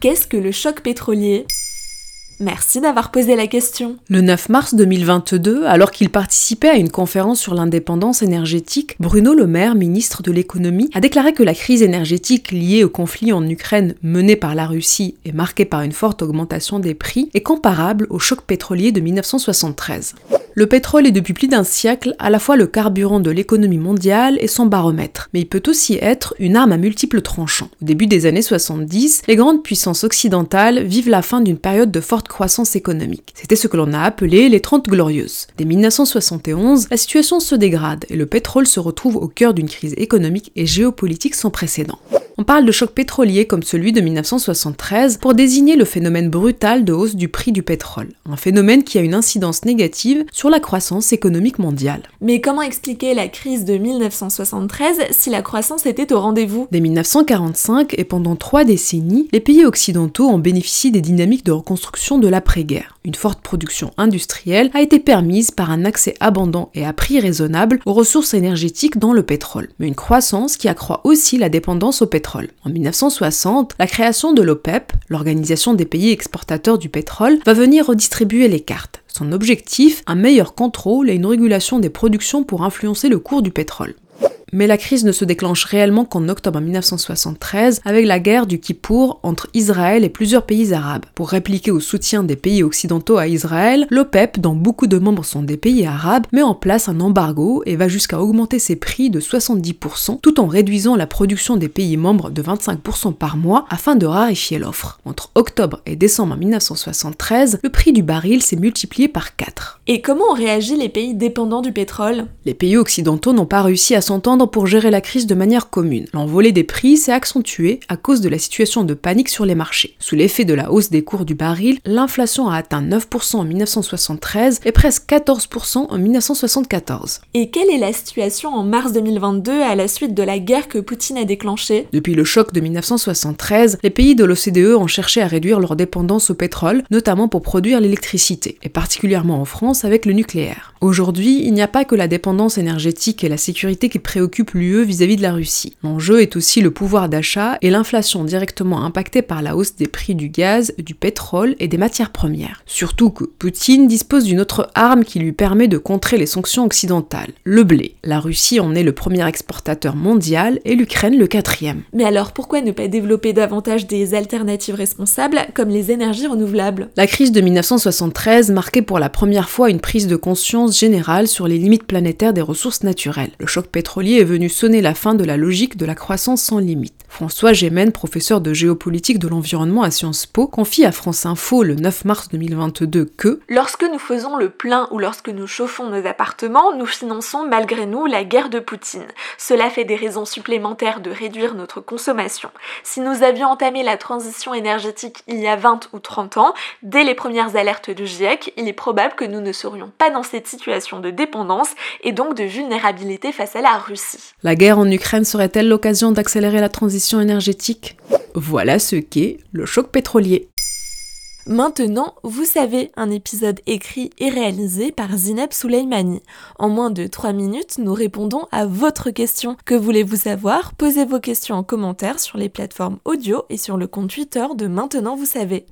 Qu'est-ce que le choc pétrolier? Merci d'avoir posé la question. Le 9 mars 2022, alors qu'il participait à une conférence sur l'indépendance énergétique, Bruno Le Maire, ministre de l'économie, a déclaré que la crise énergétique liée au conflit en Ukraine mené par la Russie et marquée par une forte augmentation des prix est comparable au choc pétrolier de 1973. Le pétrole est depuis plus d'un siècle à la fois le carburant de l'économie mondiale et son baromètre, mais il peut aussi être une arme à multiples tranchants. Au début des années 70, les grandes puissances occidentales vivent la fin d'une période de forte croissance économique. C'était ce que l'on a appelé les Trente Glorieuses. Dès 1971, la situation se dégrade et le pétrole se retrouve au cœur d'une crise économique et géopolitique sans précédent. On parle de choc pétrolier comme celui de 1973 pour désigner le phénomène brutal de hausse du prix du pétrole, un phénomène qui a une incidence négative sur la croissance économique mondiale. Mais comment expliquer la crise de 1973 si la croissance était au rendez-vous? Dès 1945 et pendant trois décennies, les pays occidentaux ont bénéficié des dynamiques de reconstruction de l'après-guerre. Une forte production industrielle a été permise par un accès abondant et à prix raisonnable aux ressources énergétiques dans le pétrole, mais une croissance qui accroît aussi la dépendance au pétrole en 1960, la création de l'OPEP, l'Organisation des pays exportateurs du pétrole, va venir redistribuer les cartes. Son objectif, un meilleur contrôle et une régulation des productions pour influencer le cours du pétrole mais la crise ne se déclenche réellement qu'en octobre 1973 avec la guerre du Kippour entre Israël et plusieurs pays arabes. Pour répliquer au soutien des pays occidentaux à Israël, l'OPEP, dont beaucoup de membres sont des pays arabes, met en place un embargo et va jusqu'à augmenter ses prix de 70% tout en réduisant la production des pays membres de 25% par mois afin de raréfier l'offre. Entre octobre et décembre 1973, le prix du baril s'est multiplié par 4. Et comment ont réagi les pays dépendants du pétrole? Les pays occidentaux n'ont pas réussi à s'entendre pour gérer la crise de manière commune. L'envolée des prix s'est accentuée à cause de la situation de panique sur les marchés. Sous l'effet de la hausse des cours du baril, l'inflation a atteint 9% en 1973 et presque 14% en 1974. Et quelle est la situation en mars 2022 à la suite de la guerre que Poutine a déclenchée? Depuis le choc de 1973, les pays de l'OCDE ont cherché à réduire leur dépendance au pétrole, notamment pour produire l'électricité, et particulièrement en France avec le nucléaire. Aujourd'hui, il n'y a pas que la dépendance énergétique et la sécurité qui préoccupent occupe l'UE vis-à-vis de la Russie. L'enjeu est aussi le pouvoir d'achat et l'inflation directement impactée par la hausse des prix du gaz, du pétrole et des matières premières. Surtout que Poutine dispose d'une autre arme qui lui permet de contrer les sanctions occidentales, le blé. La Russie en est le premier exportateur mondial et l'Ukraine le quatrième. Mais alors pourquoi ne pas développer davantage des alternatives responsables comme les énergies renouvelables? La crise de 1973 marquait pour la première fois une prise de conscience générale sur les limites planétaires des ressources naturelles. Le choc pétrolier est venu sonner la fin de la logique de la croissance sans limite. François Gémen, professeur de géopolitique de l'environnement à Sciences Po, confie à France Info le 9 mars 2022 que Lorsque nous faisons le plein ou lorsque nous chauffons nos appartements, nous finançons malgré nous la guerre de Poutine. Cela fait des raisons supplémentaires de réduire notre consommation. Si nous avions entamé la transition énergétique il y a 20 ou 30 ans, dès les premières alertes du GIEC, il est probable que nous ne serions pas dans cette situation de dépendance et donc de vulnérabilité face à la Russie. La guerre en Ukraine serait-elle l'occasion d'accélérer la transition énergétique Voilà ce qu'est le choc pétrolier. Maintenant, vous savez, un épisode écrit et réalisé par Zineb Souleimani. En moins de 3 minutes, nous répondons à votre question. Que voulez-vous savoir? Posez vos questions en commentaire sur les plateformes audio et sur le compte Twitter de Maintenant, vous savez.